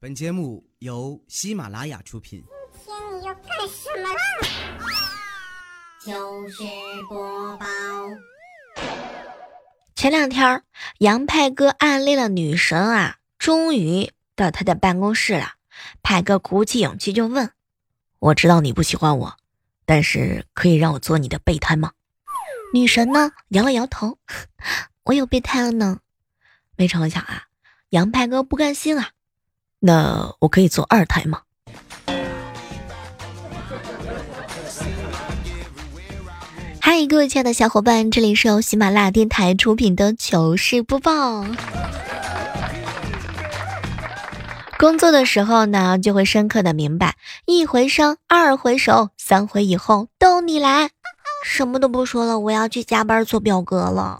本节目由喜马拉雅出品。今天你要干什么啦？就是播报。前两天，杨派哥暗恋的女神啊，终于到他的办公室了。派哥鼓起勇气就问：“我知道你不喜欢我，但是可以让我做你的备胎吗？”女神呢，摇了摇头：“ 我有备胎了呢。”没成想啊，杨派哥不甘心啊。那我可以做二胎吗？嗨，各位亲爱的小伙伴，这里是由喜马拉雅电台出品的糗事播报。工作的时候呢，就会深刻的明白，一回生，二回熟，三回以后都你来。什么都不说了，我要去加班做表格了。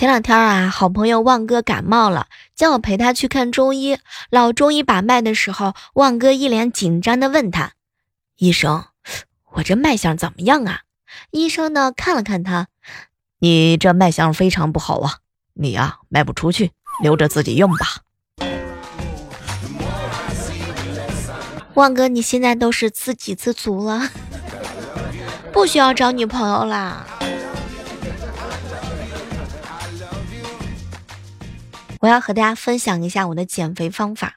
前两天啊，好朋友旺哥感冒了，叫我陪他去看中医。老中医把脉的时候，旺哥一脸紧张的问他：“医生，我这脉象怎么样啊？”医生呢看了看他：“你这脉象非常不好啊，你呀卖不出去，留着自己用吧。”旺哥，你现在都是自给自足了，不需要找女朋友啦。我要和大家分享一下我的减肥方法，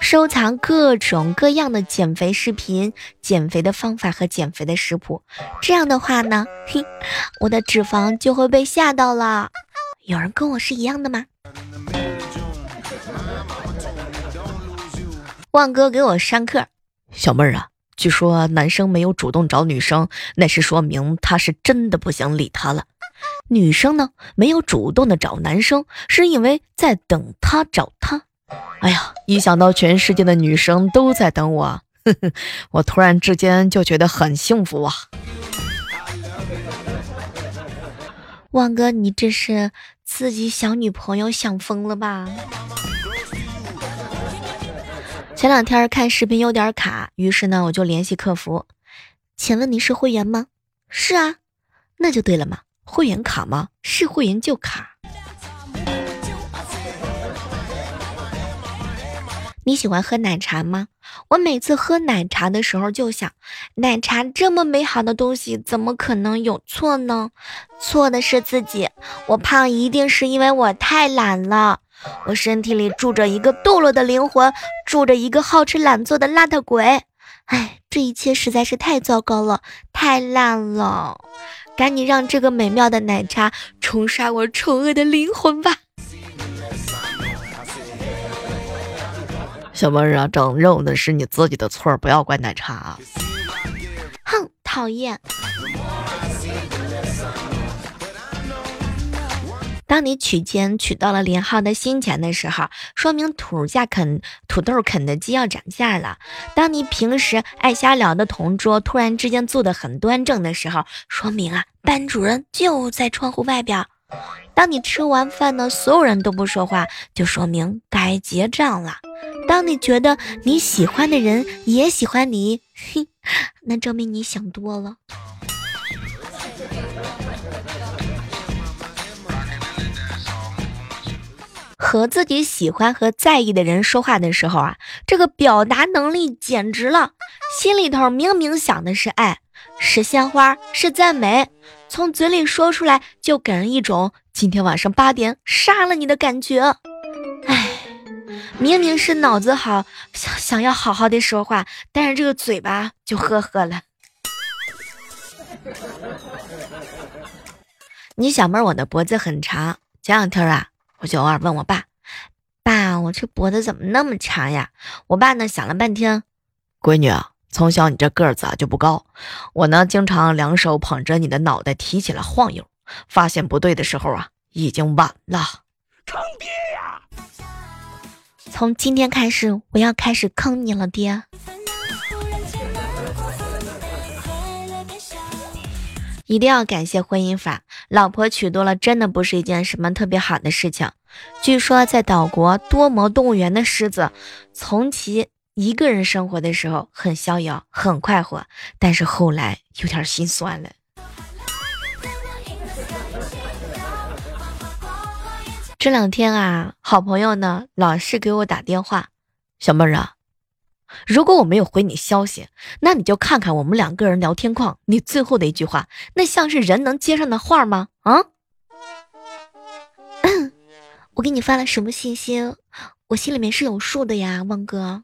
收藏各种各样的减肥视频、减肥的方法和减肥的食谱。这样的话呢，嘿，我的脂肪就会被吓到了。有人跟我是一样的吗？旺哥给我上课，小妹儿啊，据说男生没有主动找女生，那是说明他是真的不想理他了。女生呢，没有主动的找男生，是因为在等他找她。哎呀，一想到全世界的女生都在等我，呵呵，我突然之间就觉得很幸福啊！旺哥，你这是自己想女朋友想疯了吧？前两天看视频有点卡，于是呢，我就联系客服，请问你是会员吗？是啊，那就对了嘛。会员卡吗？是会员就卡。你喜欢喝奶茶吗？我每次喝奶茶的时候就想，奶茶这么美好的东西，怎么可能有错呢？错的是自己。我胖一定是因为我太懒了。我身体里住着一个堕落的灵魂，住着一个好吃懒做的邋遢鬼。哎，这一切实在是太糟糕了，太烂了。赶紧让这个美妙的奶茶冲刷我丑恶的灵魂吧！小妹儿啊，长肉的是你自己的错，不要怪奶茶啊！哼，讨厌。当你取钱取到了连号的新钱的时候，说明土价肯土豆肯德基要涨价了。当你平时爱瞎聊的同桌突然之间坐得很端正的时候，说明啊班主任就在窗户外边。当你吃完饭呢，所有人都不说话，就说明该结账了。当你觉得你喜欢的人也喜欢你，嘿，那证明你想多了。和自己喜欢和在意的人说话的时候啊，这个表达能力简直了。心里头明明想的是爱，是鲜花，是赞美，从嘴里说出来就给人一种今天晚上八点杀了你的感觉。哎，明明是脑子好，想想要好好的说话，但是这个嘴巴就呵呵了。你小妹，我的脖子很长，前两天啊。我就偶尔问我爸：“爸，我这脖子怎么那么长呀？”我爸呢想了半天：“闺女啊，从小你这个子啊就不高，我呢经常两手捧着你的脑袋提起来晃悠，发现不对的时候啊，已经晚了。”坑爹呀！从今天开始，我要开始坑你了，爹。一定要感谢婚姻法，老婆娶多了真的不是一件什么特别好的事情。据说在岛国多摩动物园的狮子，从其一个人生活的时候很逍遥、很快活，但是后来有点心酸了。这两天啊，好朋友呢老是给我打电话，小妹儿啊，如果我没有回你消息，那你就看看我们两个人聊天框，你最后的一句话，那像是人能接上的话吗？啊？我给你发了什么信息？我心里面是有数的呀，旺哥。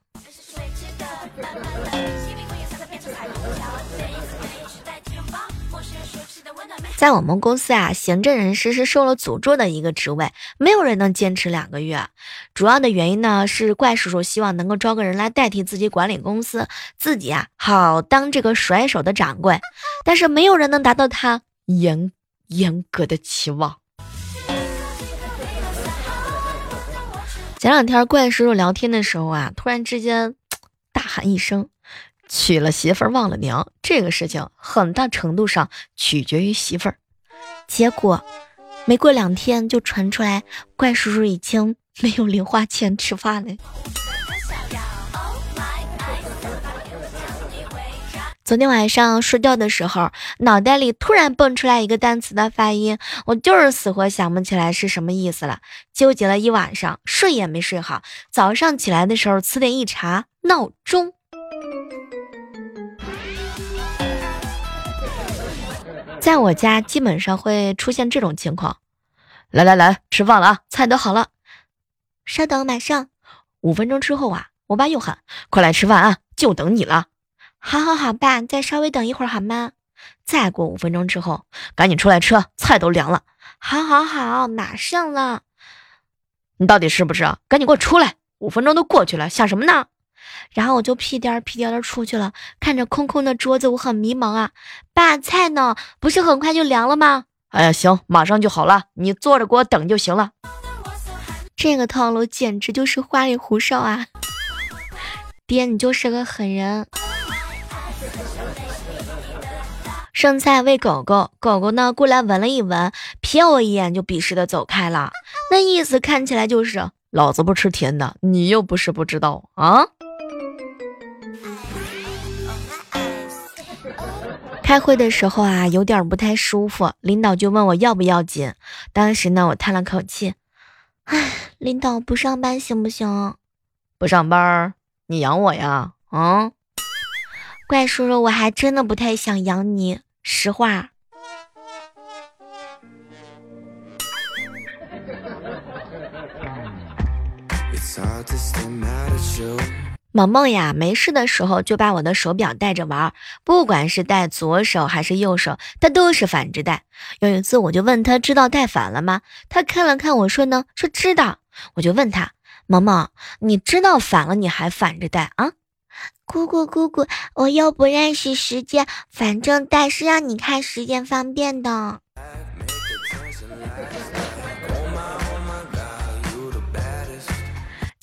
在我们公司啊，行政人事是受了诅咒的一个职位，没有人能坚持两个月。主要的原因呢，是怪叔叔希望能够招个人来代替自己管理公司，自己啊好当这个甩手的掌柜。但是没有人能达到他严严格的期望。前两天怪叔叔聊天的时候啊，突然之间大喊一声。娶了媳妇儿忘了娘，这个事情很大程度上取决于媳妇儿。结果没过两天就传出来，怪叔叔已经没有零花钱吃饭了。昨天晚上睡觉的时候，脑袋里突然蹦出来一个单词的发音，我就是死活想不起来是什么意思了，纠结了一晚上，睡也没睡好。早上起来的时候，词典一查，闹钟。在我家基本上会出现这种情况，来来来，吃饭了啊，菜都好了，稍等，马上。五分钟之后啊，我爸又喊，快来吃饭啊，就等你了。好好好，爸，再稍微等一会儿好吗？再过五分钟之后，赶紧出来吃，菜都凉了。好好好，马上了。你到底是不是？赶紧给我出来！五分钟都过去了，想什么呢？然后我就屁颠儿屁颠儿的出去了，看着空空的桌子，我很迷茫啊。爸，菜呢？不是很快就凉了吗？哎呀，行，马上就好了，你坐着给我等就行了。这个套路简直就是花里胡哨啊！爹，你就是个狠人。剩菜喂狗狗，狗狗呢过来闻了一闻，瞥我一眼就鄙视的走开了，那意思看起来就是老子不吃甜的，你又不是不知道啊。开会的时候啊，有点不太舒服，领导就问我要不要紧。当时呢，我叹了口气，唉，领导不上班行不行？不上班，你养我呀？啊，怪叔叔，我还真的不太想养你，实话。萌萌呀，没事的时候就把我的手表戴着玩，不管是戴左手还是右手，他都是反着戴。有一次我就问他知道戴反了吗？他看了看我说呢，说知道。我就问他，萌萌，你知道反了你还反着戴啊？姑姑姑姑，我又不认识时间，反正戴是让你看时间方便的。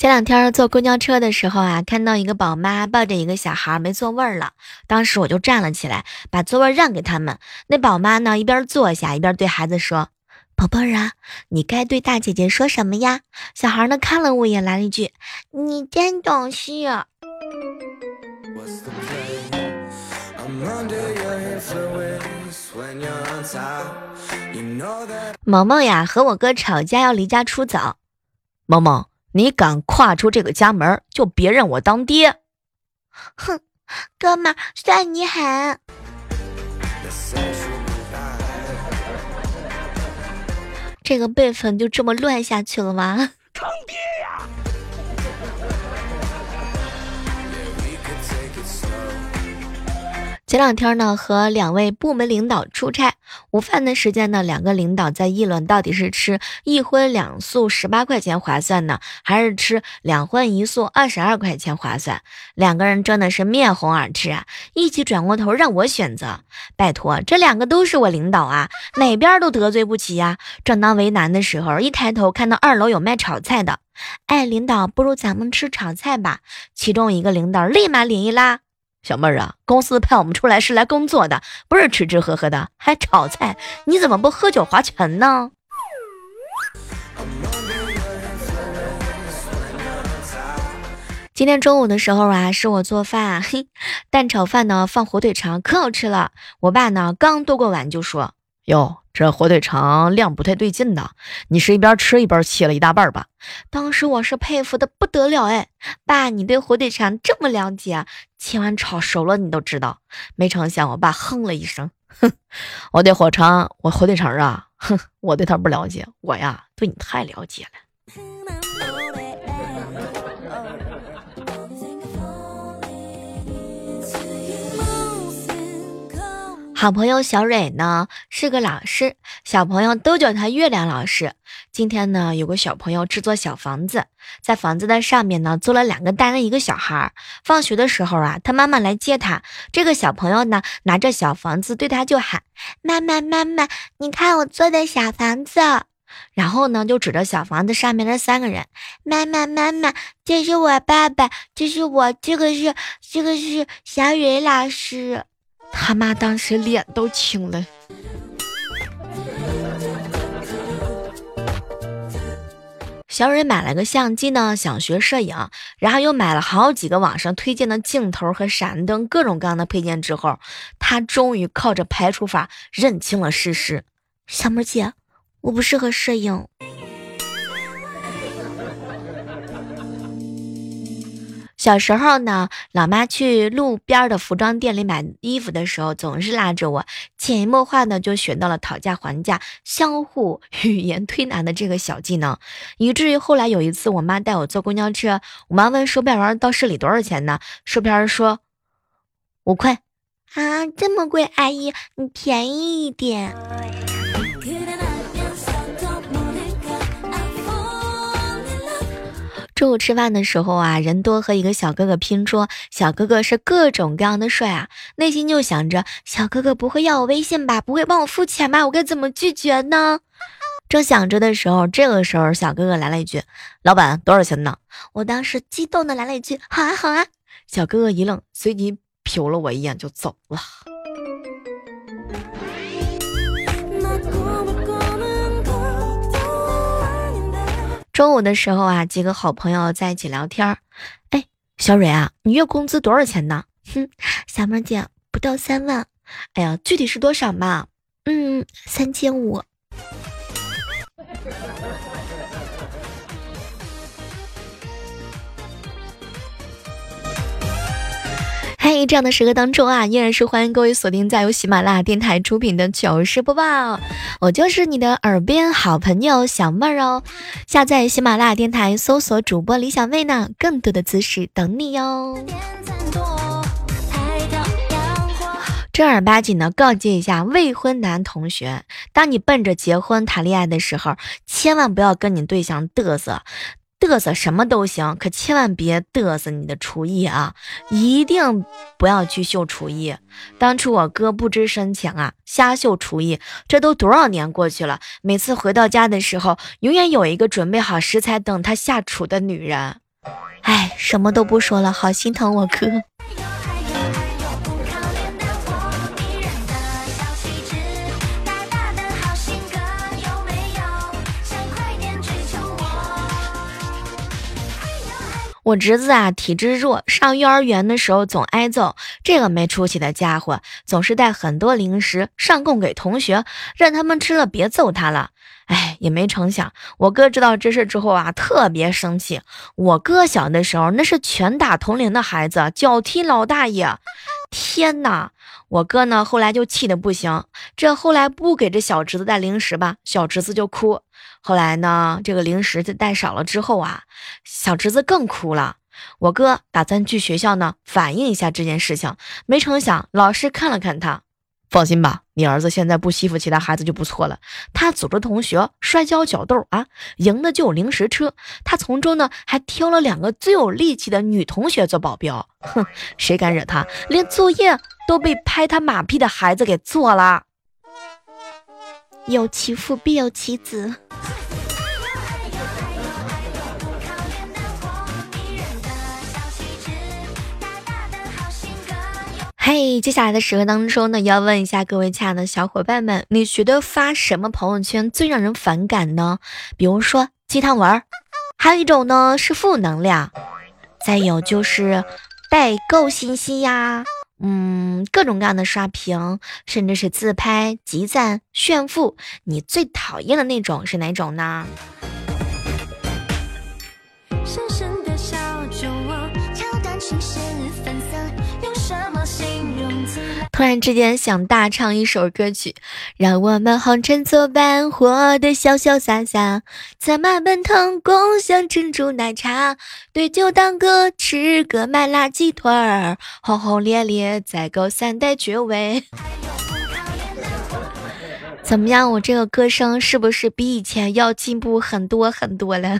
前两天坐公交车的时候啊，看到一个宝妈抱着一个小孩没座位了，当时我就站了起来，把座位让给他们。那宝妈呢，一边坐下一边对孩子说：“宝贝儿啊，你该对大姐姐说什么呀？”小孩呢看了我一眼，来了一句：“你真懂事。”萌萌呀，和我哥吵架要离家出走，萌萌。你敢跨出这个家门，就别认我当爹！哼，哥们算你狠。这个辈分就这么乱下去了吗？坑爹呀！前两天呢，和两位部门领导出差，午饭的时间呢，两个领导在议论到底是吃一荤两素十八块钱划算呢，还是吃两荤一素二十二块钱划算？两个人真的是面红耳赤啊！一起转过头让我选择，拜托，这两个都是我领导啊，哪边都得罪不起呀！正当为难的时候，一抬头看到二楼有卖炒菜的，哎，领导，不如咱们吃炒菜吧？其中一个领导立马脸一拉。小妹儿啊，公司派我们出来是来工作的，不是吃吃喝喝的，还炒菜，你怎么不喝酒划拳呢？今天中午的时候啊，是我做饭，嘿，蛋炒饭呢放火腿肠可好吃了。我爸呢刚剁过碗就说：“哟，这火腿肠量不太对劲呐，你是一边吃一边切了一大半吧？当时我是佩服的不得了哎，爸，你对火腿肠这么了解，切完炒熟了你都知道。没成想，我爸哼了一声，哼，我对火肠，我火腿肠啊，哼，我对他不了解，我呀对你太了解了。好朋友小蕊呢是个老师，小朋友都叫她月亮老师。今天呢，有个小朋友制作小房子，在房子的上面呢坐了两个大人一个小孩。放学的时候啊，他妈妈来接他。这个小朋友呢拿着小房子对他就喊：“妈妈妈妈，你看我做的小房子。”然后呢就指着小房子上面的三个人：“妈妈妈妈，这是我爸爸，这是我，这个是这个是小蕊老师。”他妈当时脸都青了。小蕊买了个相机呢，想学摄影，然后又买了好几个网上推荐的镜头和闪灯，各种各样的配件之后，他终于靠着排除法认清了事实：小妹姐，我不适合摄影。小时候呢，老妈去路边的服装店里买衣服的时候，总是拉着我，潜移默化的就学到了讨价还价、相互 语言推拿的这个小技能，以至于后来有一次，我妈带我坐公交车，我妈问售票员到市里多少钱呢？售票员说五块。啊，这么贵，阿姨，你便宜一点。中午吃饭的时候啊，人多和一个小哥哥拼桌，小哥哥是各种各样的帅啊，内心就想着小哥哥不会要我微信吧，不会帮我付钱吧，我该怎么拒绝呢？正想着的时候，这个时候小哥哥来了一句：“老板多少钱呢？”我当时激动的来了一句：“好啊，好啊。”小哥哥一愣，随即瞟了我一眼就走了。中午的时候啊，几个好朋友在一起聊天儿。哎，小蕊啊，你月工资多少钱呢？哼，小妹姐不到三万。哎呀，具体是多少嘛？嗯，三千五。在，这样的时刻当中啊，依然是欢迎各位锁定在由喜马拉雅电台出品的糗事播报，我就是你的耳边好朋友小妹儿哦。下载喜马拉雅电台，搜索主播李小妹呢，更多的姿势等你哟。正儿八经的告诫一下未婚男同学，当你奔着结婚谈恋爱的时候，千万不要跟你对象嘚瑟。嘚瑟什么都行，可千万别嘚瑟你的厨艺啊！一定不要去秀厨艺。当初我哥不知深浅啊，瞎秀厨艺。这都多少年过去了，每次回到家的时候，永远有一个准备好食材等他下厨的女人。哎，什么都不说了，好心疼我哥。我侄子啊，体质弱，上幼儿园的时候总挨揍。这个没出息的家伙，总是带很多零食上供给同学，让他们吃了别揍他了。哎，也没成想，我哥知道这事之后啊，特别生气。我哥小的时候那是拳打同龄的孩子，脚踢老大爷。天哪！我哥呢，后来就气得不行。这后来不给这小侄子带零食吧，小侄子就哭。后来呢，这个零食就带少了之后啊，小侄子更哭了。我哥打算去学校呢反映一下这件事情，没成想老师看了看他，放心吧，你儿子现在不欺负其他孩子就不错了。他组织同学摔跤角斗啊，赢的就有零食车。他从中呢还挑了两个最有力气的女同学做保镖。哼，谁敢惹他，连作业。都被拍他马屁的孩子给做了。有其父必有其子。嘿，接下来的时刻当中呢，要问一下各位亲爱的小伙伴们，你觉得发什么朋友圈最让人反感呢？比如说鸡汤文儿，还有一种呢是负能量，再有就是代购信息呀。嗯，各种各样的刷屏，甚至是自拍、集赞、炫富。你最讨厌的那种是哪种呢？突然之间想大唱一首歌曲，让我们红尘作伴，活得潇潇洒洒，策马奔腾，共享珍珠奶茶，对酒当歌，吃个麦辣鸡腿儿，轰轰烈烈再够三代绝味。怎么样，我这个歌声是不是比以前要进步很多很多了？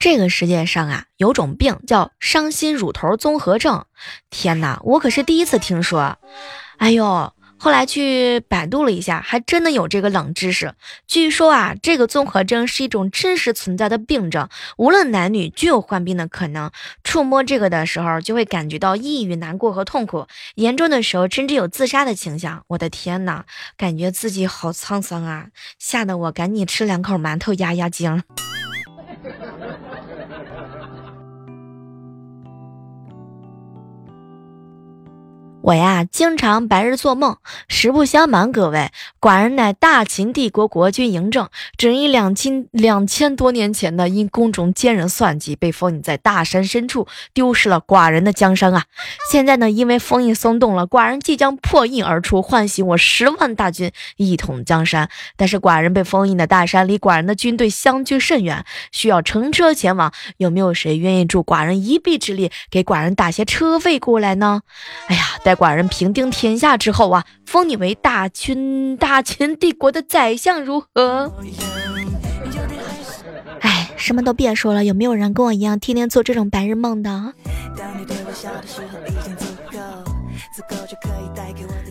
这个世界上啊，有种病叫伤心乳头综合症。天哪，我可是第一次听说。哎呦，后来去百度了一下，还真的有这个冷知识。据说啊，这个综合症是一种真实存在的病症，无论男女均有患病的可能。触摸这个的时候，就会感觉到抑郁、难过和痛苦，严重的时候甚至有自杀的倾向。我的天哪，感觉自己好沧桑啊，吓得我赶紧吃两口馒头压压惊。我呀，经常白日做梦。实不相瞒，各位，寡人乃大秦帝国国君嬴政，只因两千两千多年前呢，因宫中奸人算计，被封印在大山深处，丢失了寡人的江山啊！现在呢，因为封印松动了，寡人即将破印而出，唤醒我十万大军，一统江山。但是寡人被封印的大山离寡人的军队相距甚远，需要乘车前往。有没有谁愿意助寡人一臂之力，给寡人打些车费过来呢？哎呀！待寡人平定天下之后啊，封你为大秦大秦帝国的宰相，如何？哎，什么都别说了，有没有人跟我一样，天天做这种白日梦的？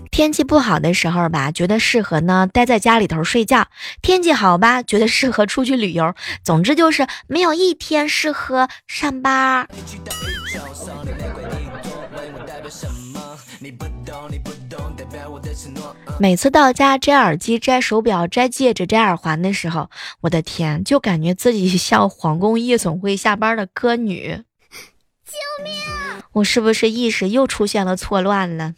天气不好的时候吧，觉得适合呢待在家里头睡觉；天气好吧，觉得适合出去旅游。总之就是没有一天适合上班。每次到家摘耳机、摘手表、摘戒指、摘耳环的时候，我的天，就感觉自己像皇宫夜总会下班的歌女。救命！我是不是意识又出现了错乱了？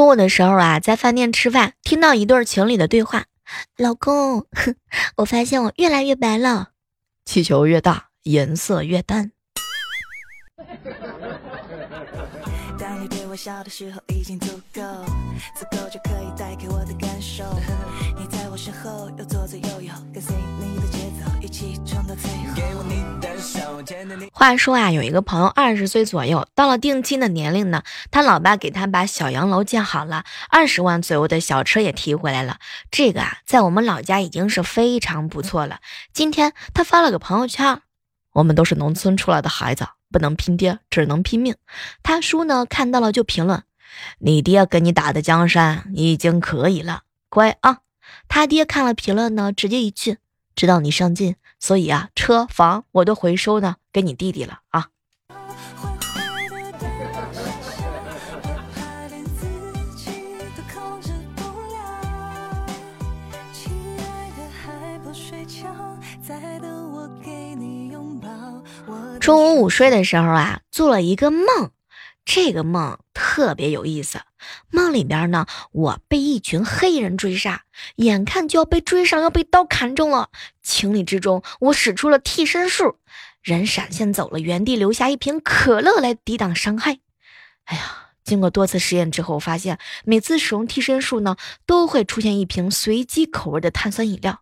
中午的时候啊，在饭店吃饭，听到一对情侣的对话：“老公，我发现我越来越白了。气球越大，颜色越淡。”当你对我笑的时候已经足够，足够就可以带给我话说啊，有一个朋友二十岁左右，到了定亲的年龄呢，他老爸给他把小洋楼建好了，二十万左右的小车也提回来了。这个啊，在我们老家已经是非常不错了。今天他发了个朋友圈：“我们都是农村出来的孩子，不能拼爹，只能拼命。”他叔呢看到了就评论：“你爹给你打的江山已经可以了，乖啊。”他爹看了评论呢，直接一句：“知道你上进。”所以啊，车房我都回收呢，给你弟弟了啊。中午午睡的时候啊，做了一个梦。这个梦特别有意思，梦里边呢，我被一群黑人追杀，眼看就要被追上，要被刀砍中了。情理之中，我使出了替身术，人闪现走了，原地留下一瓶可乐来抵挡伤害。哎呀，经过多次实验之后，我发现每次使用替身术呢，都会出现一瓶随机口味的碳酸饮料。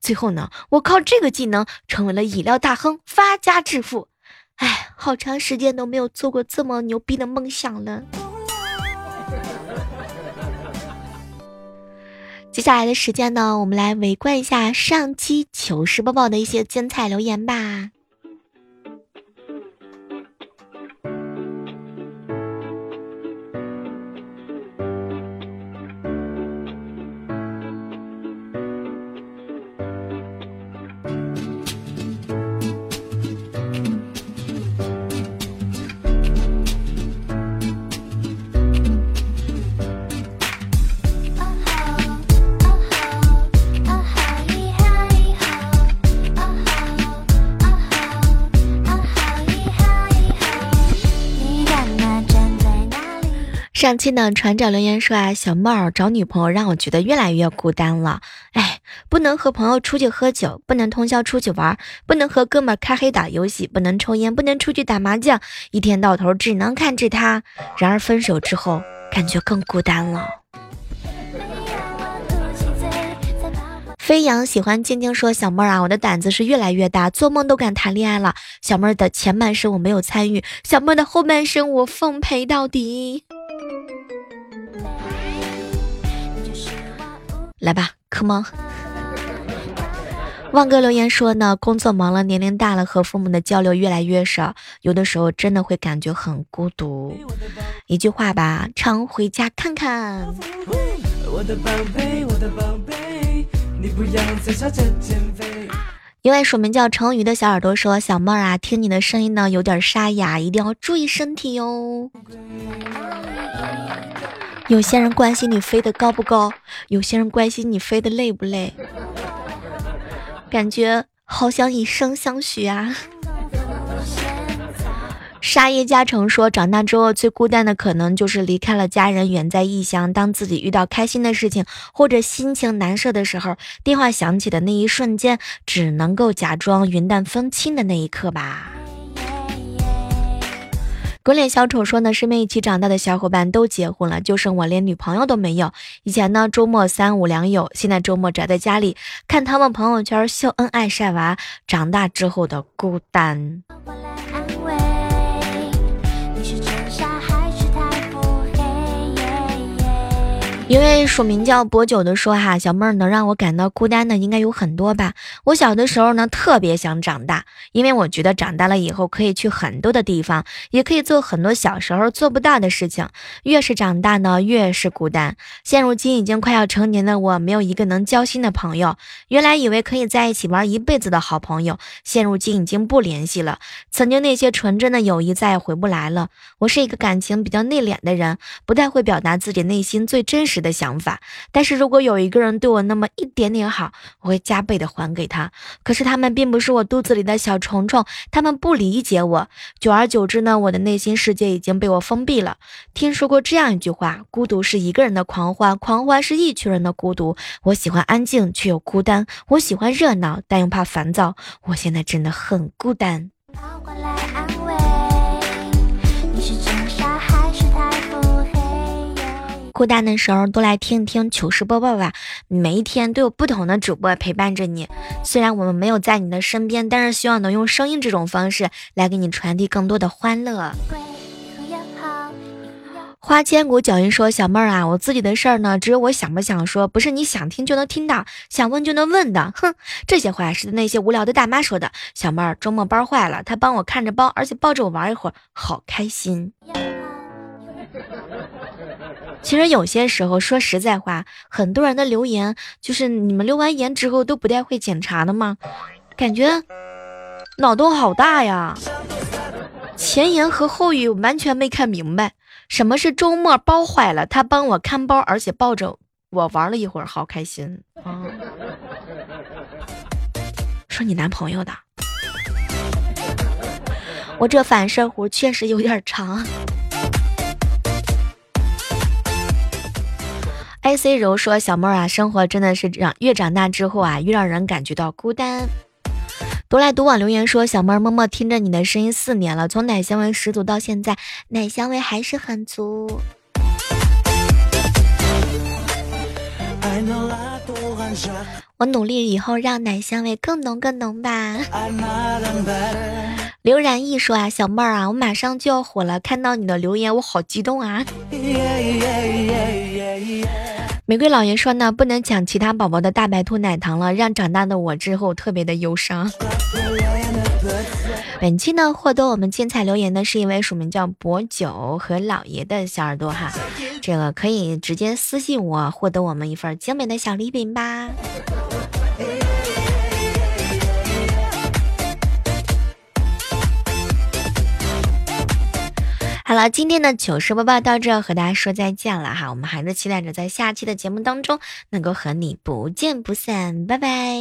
最后呢，我靠这个技能成为了饮料大亨，发家致富。哎，好长时间都没有做过这么牛逼的梦想了。接下来的时间呢，我们来围观一下上期糗事播报的一些精彩留言吧。上期呢，船长留言说啊，小妹儿找女朋友让我觉得越来越孤单了。哎，不能和朋友出去喝酒，不能通宵出去玩，不能和哥们儿开黑打游戏，不能抽烟，不能出去打麻将，一天到头只能看着他。然而分手之后，感觉更孤单了。飞扬喜欢静静说：“小妹儿啊，我的胆子是越来越大，做梦都敢谈恋爱了。小妹儿的前半生我没有参与，小妹儿的后半生我奉陪到底。”来吧，Come on。旺哥留言说呢，工作忙了，年龄大了，和父母的交流越来越少，有的时候真的会感觉很孤独。一句话吧，常回家看看。一位署名叫成鱼的小耳朵说，小妹儿啊，听你的声音呢有点沙哑，一定要注意身体哟。有些人关心你飞得高不高，有些人关心你飞得累不累，感觉好想以身相许啊。沙叶嘉诚说，长大之后最孤单的可能就是离开了家人，远在异乡。当自己遇到开心的事情或者心情难受的时候，电话响起的那一瞬间，只能够假装云淡风轻的那一刻吧。鬼脸小丑说呢，身边一起长大的小伙伴都结婚了，就剩我连女朋友都没有。以前呢，周末三五两友，现在周末宅在家里看他们朋友圈秀恩爱晒娃。长大之后的孤单。因为署名叫博九的说哈，小妹儿能让我感到孤单的应该有很多吧。我小的时候呢，特别想长大，因为我觉得长大了以后可以去很多的地方，也可以做很多小时候做不到的事情。越是长大呢，越是孤单。现如今已经快要成年的我，没有一个能交心的朋友。原来以为可以在一起玩一辈子的好朋友，现如今已经不联系了。曾经那些纯真的友谊再也回不来了。我是一个感情比较内敛的人，不太会表达自己内心最真实。的想法，但是如果有一个人对我那么一点点好，我会加倍的还给他。可是他们并不是我肚子里的小虫虫，他们不理解我。久而久之呢，我的内心世界已经被我封闭了。听说过这样一句话：孤独是一个人的狂欢，狂欢是一群人的孤独。我喜欢安静，却又孤单；我喜欢热闹，但又怕烦躁。我现在真的很孤单。孤单的时候，多来听一听糗事播报吧。每一天都有不同的主播陪伴着你。虽然我们没有在你的身边，但是希望能用声音这种方式来给你传递更多的欢乐。花千骨脚印说：“小妹儿啊，我自己的事儿呢，只有我想不想说，不是你想听就能听到，想问就能问的。哼，这些话是那些无聊的大妈说的。小妹儿周末包坏了，她帮我看着包，而且抱着我玩一会儿，好开心。”其实有些时候说实在话，很多人的留言就是你们留完言之后都不太会检查的吗？感觉脑洞好大呀！前言和后语完全没看明白。什么是周末包坏了？他帮我看包，而且抱着我玩了一会儿，好开心啊！说你男朋友的，我这反射弧确实有点长。iC 柔说：“小妹儿啊，生活真的是长越长大之后啊，越让人感觉到孤单。”独来独往留言说：“小妹儿默默听着你的声音四年了，从奶香味十足到现在，奶香味还是很足。”我努力以后让奶香味更浓更浓吧。刘然毅说啊，小妹儿啊，我马上就要火了，看到你的留言我好激动啊。玫瑰老爷说呢，不能抢其他宝宝的大白兔奶糖了，让长大的我之后特别的忧伤。本期呢，获得我们精彩留言的是一位署名叫博九和老爷的小耳朵哈，这个可以直接私信我，获得我们一份精美的小礼品吧。好了，今天的糗事播报到这，和大家说再见了哈，我们还是期待着在下期的节目当中能够和你不见不散，拜拜。